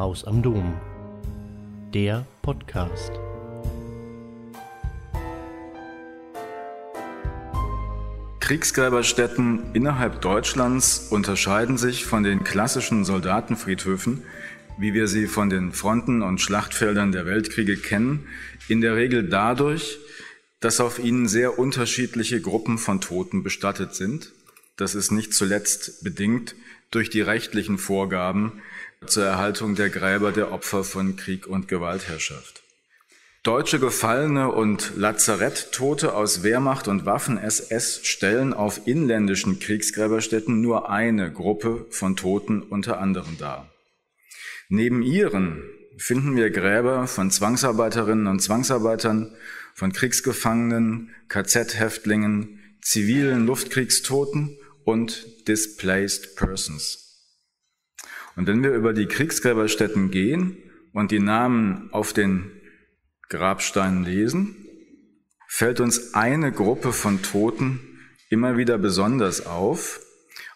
Haus am Dom. Der Podcast. Kriegsgräberstätten innerhalb Deutschlands unterscheiden sich von den klassischen Soldatenfriedhöfen, wie wir sie von den Fronten und Schlachtfeldern der Weltkriege kennen, in der Regel dadurch, dass auf ihnen sehr unterschiedliche Gruppen von Toten bestattet sind. Das ist nicht zuletzt bedingt durch die rechtlichen Vorgaben zur Erhaltung der Gräber der Opfer von Krieg und Gewaltherrschaft. Deutsche Gefallene und Lazaretttote aus Wehrmacht und Waffen-SS stellen auf inländischen Kriegsgräberstätten nur eine Gruppe von Toten unter anderem dar. Neben ihren finden wir Gräber von Zwangsarbeiterinnen und Zwangsarbeitern, von Kriegsgefangenen, KZ-Häftlingen, zivilen Luftkriegstoten und Displaced Persons. Und wenn wir über die Kriegsgräberstätten gehen und die Namen auf den Grabsteinen lesen, fällt uns eine Gruppe von Toten immer wieder besonders auf.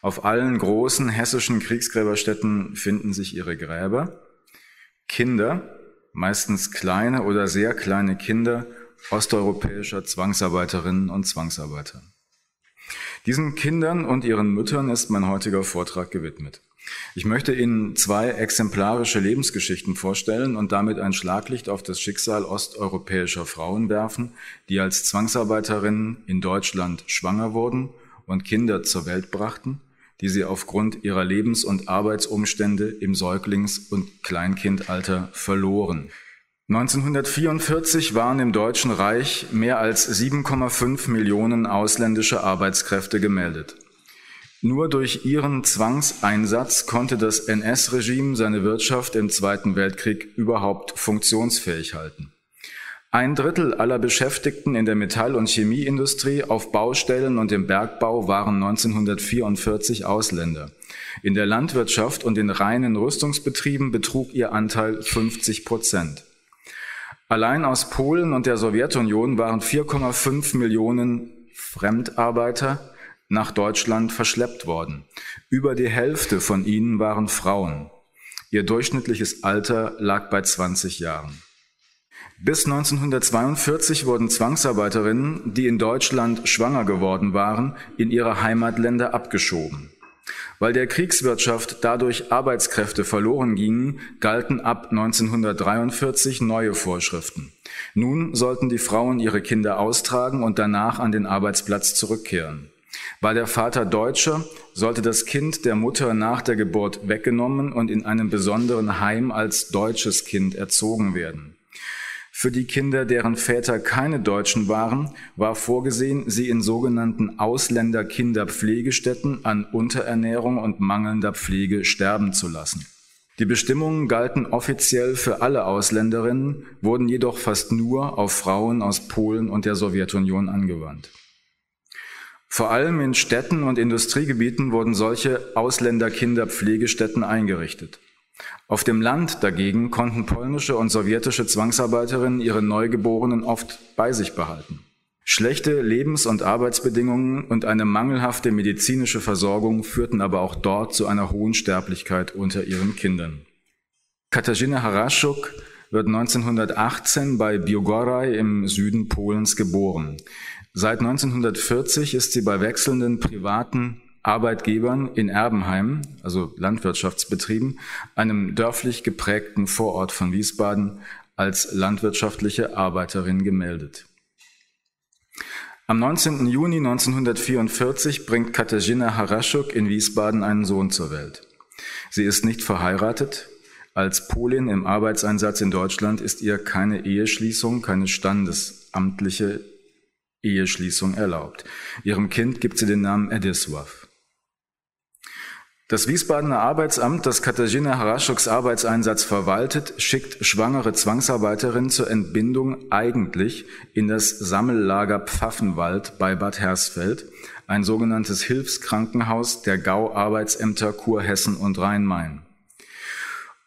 Auf allen großen hessischen Kriegsgräberstätten finden sich ihre Gräber. Kinder, meistens kleine oder sehr kleine Kinder osteuropäischer Zwangsarbeiterinnen und Zwangsarbeiter. Diesen Kindern und ihren Müttern ist mein heutiger Vortrag gewidmet. Ich möchte Ihnen zwei exemplarische Lebensgeschichten vorstellen und damit ein Schlaglicht auf das Schicksal osteuropäischer Frauen werfen, die als Zwangsarbeiterinnen in Deutschland schwanger wurden und Kinder zur Welt brachten, die sie aufgrund ihrer Lebens- und Arbeitsumstände im Säuglings- und Kleinkindalter verloren. 1944 waren im Deutschen Reich mehr als 7,5 Millionen ausländische Arbeitskräfte gemeldet. Nur durch ihren Zwangseinsatz konnte das NS-Regime seine Wirtschaft im Zweiten Weltkrieg überhaupt funktionsfähig halten. Ein Drittel aller Beschäftigten in der Metall- und Chemieindustrie, auf Baustellen und im Bergbau waren 1944 Ausländer. In der Landwirtschaft und in reinen Rüstungsbetrieben betrug ihr Anteil 50 Prozent. Allein aus Polen und der Sowjetunion waren 4,5 Millionen Fremdarbeiter nach Deutschland verschleppt worden. Über die Hälfte von ihnen waren Frauen. Ihr durchschnittliches Alter lag bei 20 Jahren. Bis 1942 wurden Zwangsarbeiterinnen, die in Deutschland schwanger geworden waren, in ihre Heimatländer abgeschoben. Weil der Kriegswirtschaft dadurch Arbeitskräfte verloren gingen, galten ab 1943 neue Vorschriften. Nun sollten die Frauen ihre Kinder austragen und danach an den Arbeitsplatz zurückkehren. War der Vater Deutscher, sollte das Kind der Mutter nach der Geburt weggenommen und in einem besonderen Heim als deutsches Kind erzogen werden. Für die Kinder, deren Väter keine Deutschen waren, war vorgesehen, sie in sogenannten Ausländerkinderpflegestätten an Unterernährung und mangelnder Pflege sterben zu lassen. Die Bestimmungen galten offiziell für alle Ausländerinnen, wurden jedoch fast nur auf Frauen aus Polen und der Sowjetunion angewandt. Vor allem in Städten und Industriegebieten wurden solche Ausländerkinderpflegestätten eingerichtet. Auf dem Land dagegen konnten polnische und sowjetische Zwangsarbeiterinnen ihre Neugeborenen oft bei sich behalten. Schlechte Lebens- und Arbeitsbedingungen und eine mangelhafte medizinische Versorgung führten aber auch dort zu einer hohen Sterblichkeit unter ihren Kindern. Katarzyna Haraschuk wird 1918 bei Biogoraj im Süden Polens geboren. Seit 1940 ist sie bei wechselnden privaten Arbeitgebern in Erbenheim, also Landwirtschaftsbetrieben, einem dörflich geprägten Vorort von Wiesbaden, als landwirtschaftliche Arbeiterin gemeldet. Am 19. Juni 1944 bringt Katarzyna Haraschuk in Wiesbaden einen Sohn zur Welt. Sie ist nicht verheiratet. Als Polin im Arbeitseinsatz in Deutschland ist ihr keine Eheschließung, keine standesamtliche Eheschließung erlaubt. Ihrem Kind gibt sie den Namen Edisław. Das Wiesbadener Arbeitsamt, das Katarzyna Haraschuks Arbeitseinsatz verwaltet, schickt schwangere Zwangsarbeiterinnen zur Entbindung eigentlich in das Sammellager Pfaffenwald bei Bad Hersfeld, ein sogenanntes Hilfskrankenhaus der Gau-Arbeitsämter Kurhessen und Rhein-Main.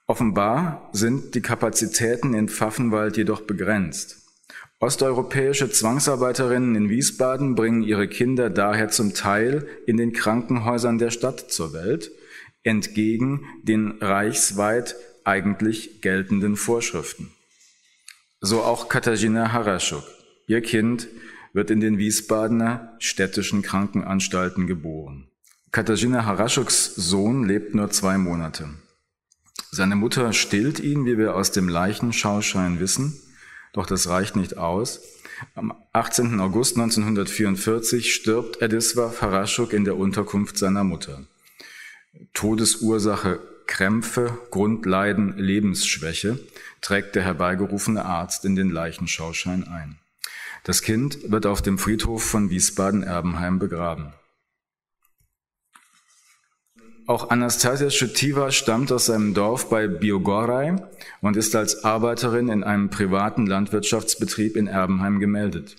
Offenbar sind die Kapazitäten in Pfaffenwald jedoch begrenzt. Osteuropäische Zwangsarbeiterinnen in Wiesbaden bringen ihre Kinder daher zum Teil in den Krankenhäusern der Stadt zur Welt, entgegen den reichsweit eigentlich geltenden Vorschriften. So auch Katarzyna Haraschuk. Ihr Kind wird in den Wiesbadener städtischen Krankenanstalten geboren. Katarzyna Haraschuks Sohn lebt nur zwei Monate. Seine Mutter stillt ihn, wie wir aus dem Leichenschauschein wissen, doch das reicht nicht aus. Am 18. August 1944 stirbt Edisław Haraschuk in der Unterkunft seiner Mutter. Todesursache Krämpfe, Grundleiden, Lebensschwäche trägt der herbeigerufene Arzt in den Leichenschauschein ein. Das Kind wird auf dem Friedhof von Wiesbaden-Erbenheim begraben. Auch Anastasia Schutiva stammt aus seinem Dorf bei Biogoraj und ist als Arbeiterin in einem privaten Landwirtschaftsbetrieb in Erbenheim gemeldet.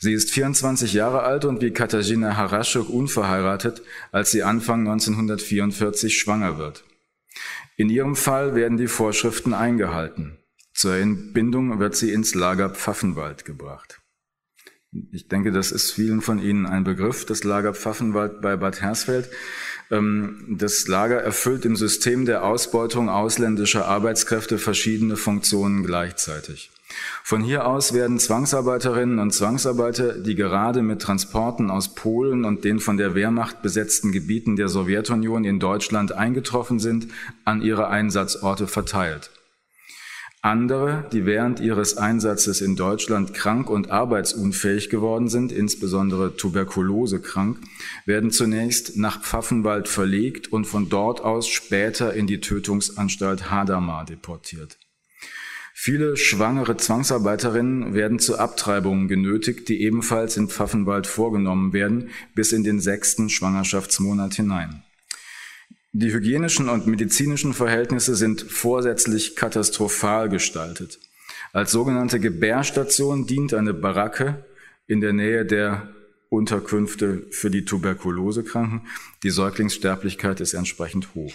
Sie ist 24 Jahre alt und wie Katarzyna Haraschuk unverheiratet, als sie Anfang 1944 schwanger wird. In ihrem Fall werden die Vorschriften eingehalten. Zur Entbindung wird sie ins Lager Pfaffenwald gebracht. Ich denke, das ist vielen von Ihnen ein Begriff, das Lager Pfaffenwald bei Bad Hersfeld. Ähm, das Lager erfüllt im System der Ausbeutung ausländischer Arbeitskräfte verschiedene Funktionen gleichzeitig. Von hier aus werden Zwangsarbeiterinnen und Zwangsarbeiter, die gerade mit Transporten aus Polen und den von der Wehrmacht besetzten Gebieten der Sowjetunion in Deutschland eingetroffen sind, an ihre Einsatzorte verteilt. Andere, die während ihres Einsatzes in Deutschland krank und arbeitsunfähig geworden sind, insbesondere tuberkulosekrank, werden zunächst nach Pfaffenwald verlegt und von dort aus später in die Tötungsanstalt Hadamar deportiert. Viele schwangere Zwangsarbeiterinnen werden zu Abtreibungen genötigt, die ebenfalls in Pfaffenwald vorgenommen werden, bis in den sechsten Schwangerschaftsmonat hinein. Die hygienischen und medizinischen Verhältnisse sind vorsätzlich katastrophal gestaltet. Als sogenannte Gebärstation dient eine Baracke in der Nähe der Unterkünfte für die Tuberkulosekranken. Die Säuglingssterblichkeit ist entsprechend hoch.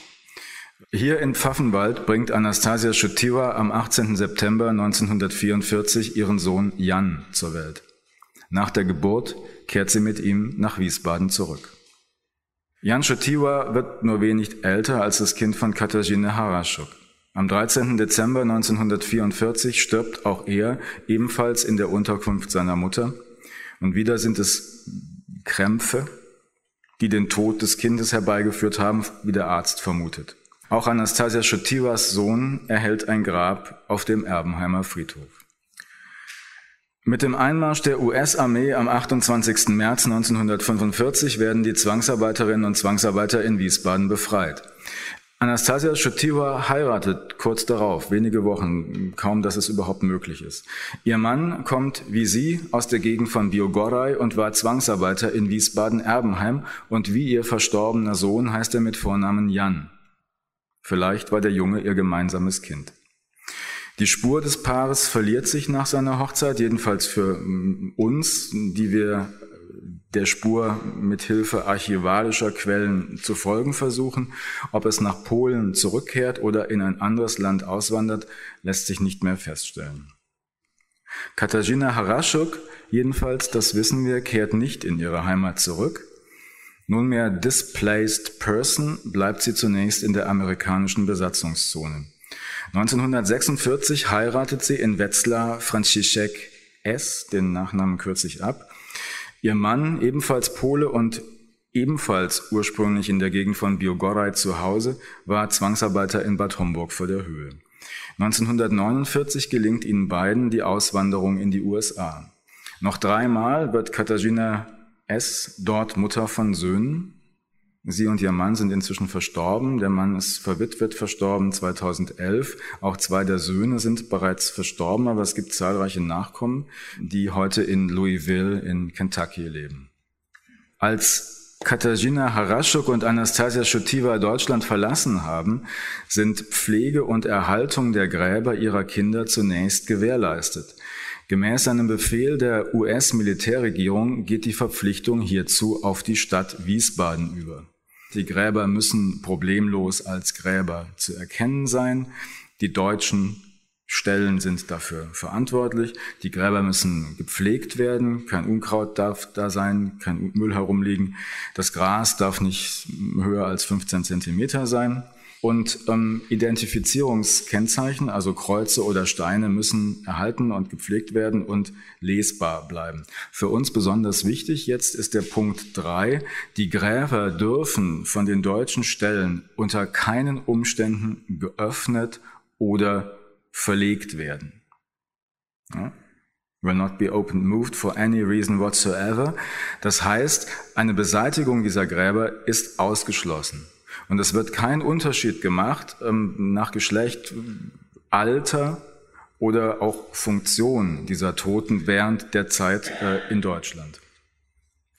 Hier in Pfaffenwald bringt Anastasia Schutiwa am 18. September 1944 ihren Sohn Jan zur Welt. Nach der Geburt kehrt sie mit ihm nach Wiesbaden zurück. Jan Schotiwa wird nur wenig älter als das Kind von Katarzyna Haraschuk. Am 13. Dezember 1944 stirbt auch er ebenfalls in der Unterkunft seiner Mutter. Und wieder sind es Krämpfe, die den Tod des Kindes herbeigeführt haben, wie der Arzt vermutet. Auch Anastasia Schotiwas Sohn erhält ein Grab auf dem Erbenheimer Friedhof. Mit dem Einmarsch der US-Armee am 28. März 1945 werden die Zwangsarbeiterinnen und Zwangsarbeiter in Wiesbaden befreit. Anastasia Schutiwa heiratet kurz darauf, wenige Wochen, kaum dass es überhaupt möglich ist. Ihr Mann kommt wie sie aus der Gegend von Biogoraj und war Zwangsarbeiter in Wiesbaden-Erbenheim und wie ihr verstorbener Sohn heißt er mit Vornamen Jan. Vielleicht war der Junge ihr gemeinsames Kind. Die Spur des Paares verliert sich nach seiner Hochzeit, jedenfalls für mm, uns, die wir der Spur mit Hilfe archivalischer Quellen zu folgen versuchen. Ob es nach Polen zurückkehrt oder in ein anderes Land auswandert, lässt sich nicht mehr feststellen. Katarzyna Haraschuk, jedenfalls, das wissen wir, kehrt nicht in ihre Heimat zurück. Nunmehr displaced person bleibt sie zunächst in der amerikanischen Besatzungszone. 1946 heiratet sie in Wetzlar Franciszek S., den Nachnamen kürze ich ab. Ihr Mann, ebenfalls Pole und ebenfalls ursprünglich in der Gegend von Biogoraj zu Hause, war Zwangsarbeiter in Bad Homburg vor der Höhe. 1949 gelingt ihnen beiden die Auswanderung in die USA. Noch dreimal wird Katarzyna S. dort Mutter von Söhnen. Sie und ihr Mann sind inzwischen verstorben. Der Mann ist verwitwet verstorben 2011. Auch zwei der Söhne sind bereits verstorben, aber es gibt zahlreiche Nachkommen, die heute in Louisville in Kentucky leben. Als Katarzyna Haraschuk und Anastasia Schutiva Deutschland verlassen haben, sind Pflege und Erhaltung der Gräber ihrer Kinder zunächst gewährleistet. Gemäß einem Befehl der US-Militärregierung geht die Verpflichtung hierzu auf die Stadt Wiesbaden über. Die Gräber müssen problemlos als Gräber zu erkennen sein. Die deutschen Stellen sind dafür verantwortlich. Die Gräber müssen gepflegt werden. Kein Unkraut darf da sein, kein Müll herumliegen. Das Gras darf nicht höher als 15 Zentimeter sein. Und ähm, Identifizierungskennzeichen, also Kreuze oder Steine, müssen erhalten und gepflegt werden und lesbar bleiben. Für uns besonders wichtig jetzt ist der Punkt drei: Die Gräber dürfen von den deutschen Stellen unter keinen Umständen geöffnet oder verlegt werden. Ja? will not be opened, moved for any reason whatsoever. Das heißt, eine Beseitigung dieser Gräber ist ausgeschlossen. Und es wird kein Unterschied gemacht ähm, nach Geschlecht, Alter oder auch Funktion dieser Toten während der Zeit äh, in Deutschland.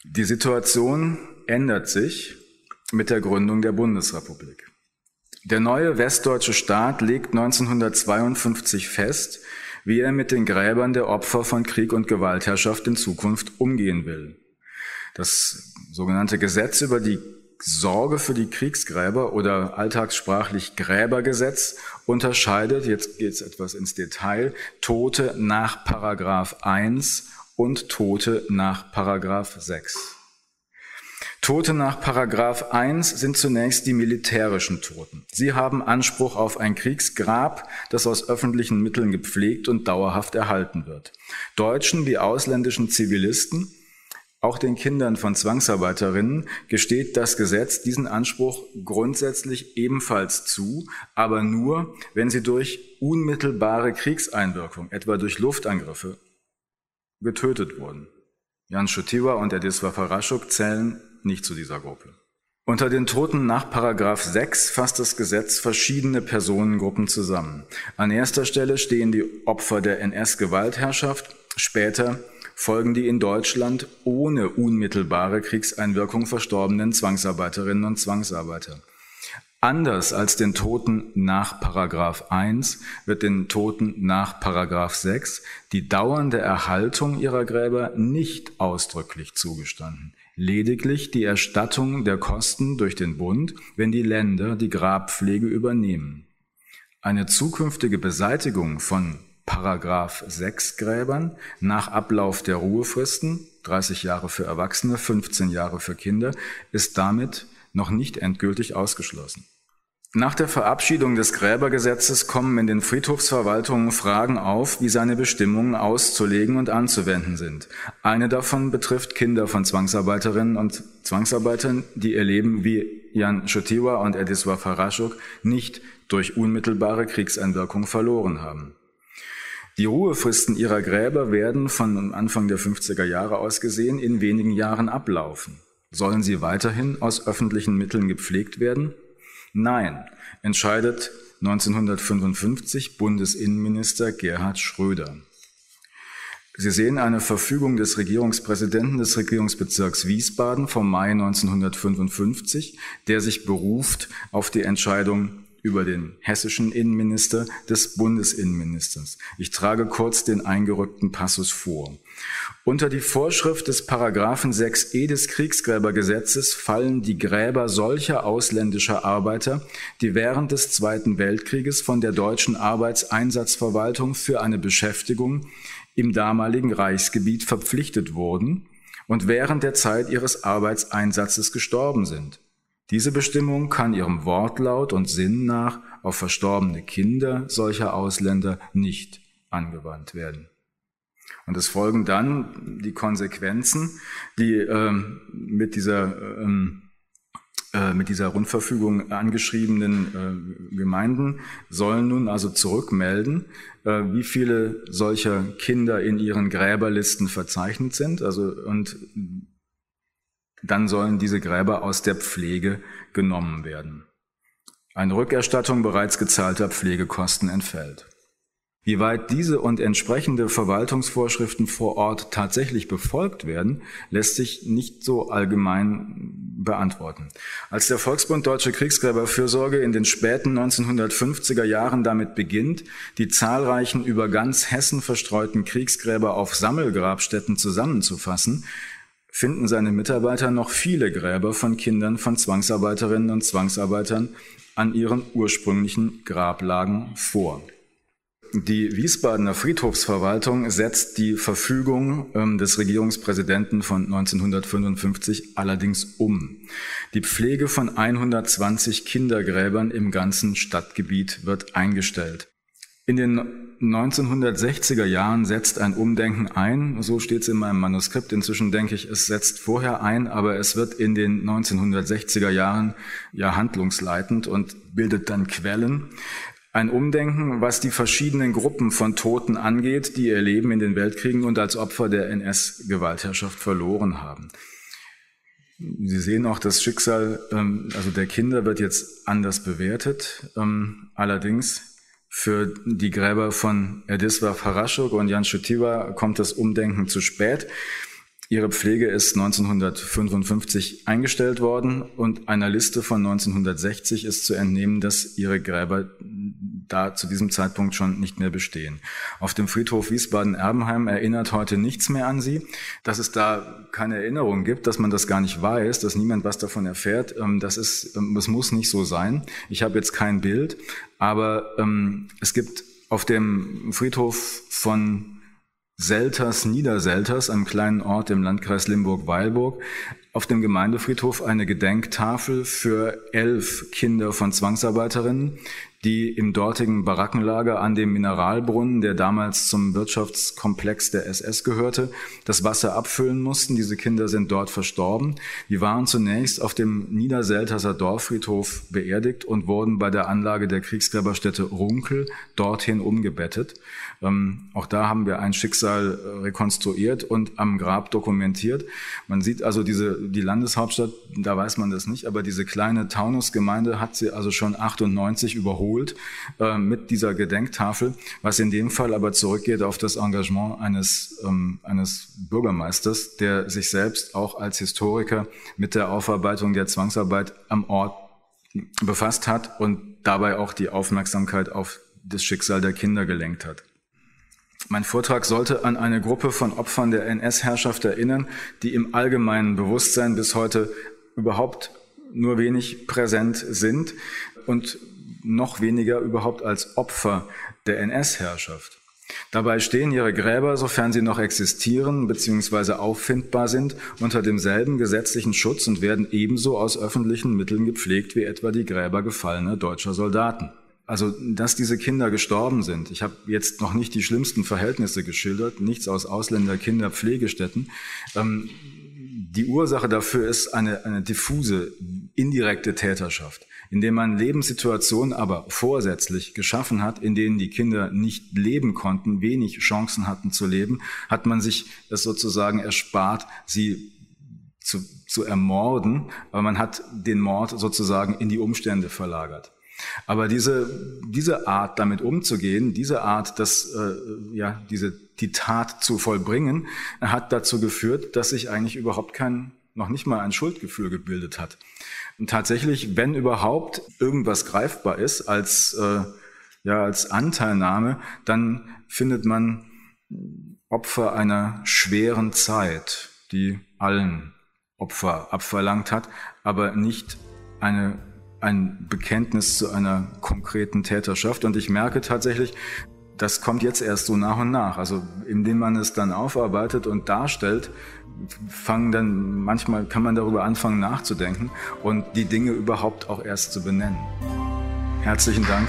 Die Situation ändert sich mit der Gründung der Bundesrepublik. Der neue westdeutsche Staat legt 1952 fest, wie er mit den Gräbern der Opfer von Krieg und Gewaltherrschaft in Zukunft umgehen will. Das sogenannte Gesetz über die Sorge für die Kriegsgräber oder alltagssprachlich Gräbergesetz unterscheidet, jetzt geht es etwas ins Detail, Tote nach Paragraph 1 und Tote nach Paragraph 6. Tote nach Paragraph 1 sind zunächst die militärischen Toten. Sie haben Anspruch auf ein Kriegsgrab, das aus öffentlichen Mitteln gepflegt und dauerhaft erhalten wird. Deutschen wie ausländischen Zivilisten, auch den Kindern von Zwangsarbeiterinnen, gesteht das Gesetz diesen Anspruch grundsätzlich ebenfalls zu, aber nur, wenn sie durch unmittelbare Kriegseinwirkung, etwa durch Luftangriffe, getötet wurden. Jan Schutiwa und Ediswa Faraschuk zählen nicht zu dieser Gruppe. Unter den Toten nach Paragraph 6 fasst das Gesetz verschiedene Personengruppen zusammen. An erster Stelle stehen die Opfer der NS-Gewaltherrschaft, später folgen die in Deutschland ohne unmittelbare Kriegseinwirkung verstorbenen Zwangsarbeiterinnen und Zwangsarbeiter. Anders als den Toten nach Paragraph 1 wird den Toten nach Paragraph 6 die dauernde Erhaltung ihrer Gräber nicht ausdrücklich zugestanden lediglich die Erstattung der Kosten durch den Bund, wenn die Länder die Grabpflege übernehmen. Eine zukünftige Beseitigung von Paragraph 6 Gräbern nach Ablauf der Ruhefristen, 30 Jahre für Erwachsene, 15 Jahre für Kinder, ist damit noch nicht endgültig ausgeschlossen. Nach der Verabschiedung des Gräbergesetzes kommen in den Friedhofsverwaltungen Fragen auf, wie seine Bestimmungen auszulegen und anzuwenden sind. Eine davon betrifft Kinder von Zwangsarbeiterinnen und Zwangsarbeitern, die ihr Leben wie Jan Schotiwa und Ediswa Faraschuk nicht durch unmittelbare Kriegseinwirkung verloren haben. Die Ruhefristen ihrer Gräber werden von Anfang der 50er Jahre aus gesehen in wenigen Jahren ablaufen. Sollen sie weiterhin aus öffentlichen Mitteln gepflegt werden? Nein, entscheidet 1955 Bundesinnenminister Gerhard Schröder. Sie sehen eine Verfügung des Regierungspräsidenten des Regierungsbezirks Wiesbaden vom Mai 1955, der sich beruft auf die Entscheidung über den hessischen Innenminister des Bundesinnenministers. Ich trage kurz den eingerückten Passus vor. Unter die Vorschrift des Paragraphen 6e des Kriegsgräbergesetzes fallen die Gräber solcher ausländischer Arbeiter, die während des Zweiten Weltkrieges von der deutschen Arbeitseinsatzverwaltung für eine Beschäftigung im damaligen Reichsgebiet verpflichtet wurden und während der Zeit ihres Arbeitseinsatzes gestorben sind. Diese Bestimmung kann ihrem Wortlaut und Sinn nach auf verstorbene Kinder solcher Ausländer nicht angewandt werden. Und es folgen dann die Konsequenzen, die ähm, mit dieser ähm, äh, mit dieser Rundverfügung angeschriebenen äh, Gemeinden sollen nun also zurückmelden, äh, wie viele solcher Kinder in ihren Gräberlisten verzeichnet sind. Also und dann sollen diese Gräber aus der Pflege genommen werden. Eine Rückerstattung bereits gezahlter Pflegekosten entfällt. Wie weit diese und entsprechende Verwaltungsvorschriften vor Ort tatsächlich befolgt werden, lässt sich nicht so allgemein beantworten. Als der Volksbund Deutsche Kriegsgräberfürsorge in den späten 1950er Jahren damit beginnt, die zahlreichen über ganz Hessen verstreuten Kriegsgräber auf Sammelgrabstätten zusammenzufassen, finden seine Mitarbeiter noch viele Gräber von Kindern von Zwangsarbeiterinnen und Zwangsarbeitern an ihren ursprünglichen Grablagen vor. Die Wiesbadener Friedhofsverwaltung setzt die Verfügung ähm, des Regierungspräsidenten von 1955 allerdings um. Die Pflege von 120 Kindergräbern im ganzen Stadtgebiet wird eingestellt. In den 1960er Jahren setzt ein Umdenken ein, so steht es in meinem Manuskript. Inzwischen denke ich, es setzt vorher ein, aber es wird in den 1960er Jahren ja handlungsleitend und bildet dann Quellen. Ein Umdenken, was die verschiedenen Gruppen von Toten angeht, die ihr Leben in den Weltkriegen und als Opfer der NS-Gewaltherrschaft verloren haben. Sie sehen auch das Schicksal, ähm, also der Kinder wird jetzt anders bewertet. Ähm, allerdings für die Gräber von Edisław Haraschuk und Jan Schutiwa kommt das Umdenken zu spät. Ihre Pflege ist 1955 eingestellt worden und einer Liste von 1960 ist zu entnehmen, dass ihre Gräber da zu diesem Zeitpunkt schon nicht mehr bestehen. Auf dem Friedhof Wiesbaden-Erbenheim erinnert heute nichts mehr an sie. Dass es da keine Erinnerung gibt, dass man das gar nicht weiß, dass niemand was davon erfährt, ähm, das ist, ähm, das muss nicht so sein. Ich habe jetzt kein Bild, aber ähm, es gibt auf dem Friedhof von Selters Niederselters, einem kleinen Ort im Landkreis Limburg-Weilburg, auf dem Gemeindefriedhof eine Gedenktafel für elf Kinder von Zwangsarbeiterinnen, die im dortigen Barackenlager an dem Mineralbrunnen, der damals zum Wirtschaftskomplex der SS gehörte, das Wasser abfüllen mussten. Diese Kinder sind dort verstorben. Die waren zunächst auf dem Niederselterser Dorffriedhof beerdigt und wurden bei der Anlage der Kriegsgräberstätte Runkel dorthin umgebettet. Ähm, auch da haben wir ein Schicksal äh, rekonstruiert und am Grab dokumentiert. Man sieht also diese, die Landeshauptstadt, da weiß man das nicht, aber diese kleine Taunusgemeinde hat sie also schon 98 überholt äh, mit dieser Gedenktafel, was in dem Fall aber zurückgeht auf das Engagement eines, ähm, eines Bürgermeisters, der sich selbst auch als Historiker mit der Aufarbeitung der Zwangsarbeit am Ort befasst hat und dabei auch die Aufmerksamkeit auf das Schicksal der Kinder gelenkt hat. Mein Vortrag sollte an eine Gruppe von Opfern der NS-Herrschaft erinnern, die im allgemeinen Bewusstsein bis heute überhaupt nur wenig präsent sind und noch weniger überhaupt als Opfer der NS-Herrschaft. Dabei stehen ihre Gräber, sofern sie noch existieren bzw. auffindbar sind, unter demselben gesetzlichen Schutz und werden ebenso aus öffentlichen Mitteln gepflegt wie etwa die Gräber gefallener deutscher Soldaten. Also, dass diese Kinder gestorben sind. Ich habe jetzt noch nicht die schlimmsten Verhältnisse geschildert, nichts aus Ausländer-Kinderpflegestätten. Ähm, die Ursache dafür ist eine, eine diffuse, indirekte Täterschaft, indem man Lebenssituationen aber vorsätzlich geschaffen hat, in denen die Kinder nicht leben konnten, wenig Chancen hatten zu leben, hat man sich es sozusagen erspart, sie zu, zu ermorden, aber man hat den Mord sozusagen in die Umstände verlagert. Aber diese, diese Art, damit umzugehen, diese Art, das, äh, ja, diese, die Tat zu vollbringen, hat dazu geführt, dass sich eigentlich überhaupt kein, noch nicht mal ein Schuldgefühl gebildet hat. Und tatsächlich, wenn überhaupt irgendwas greifbar ist als, äh, ja, als Anteilnahme, dann findet man Opfer einer schweren Zeit, die allen Opfer abverlangt hat, aber nicht eine ein Bekenntnis zu einer konkreten Täterschaft. Und ich merke tatsächlich, das kommt jetzt erst so nach und nach. Also indem man es dann aufarbeitet und darstellt, fangen dann manchmal kann man darüber anfangen nachzudenken und die Dinge überhaupt auch erst zu benennen. Herzlichen Dank.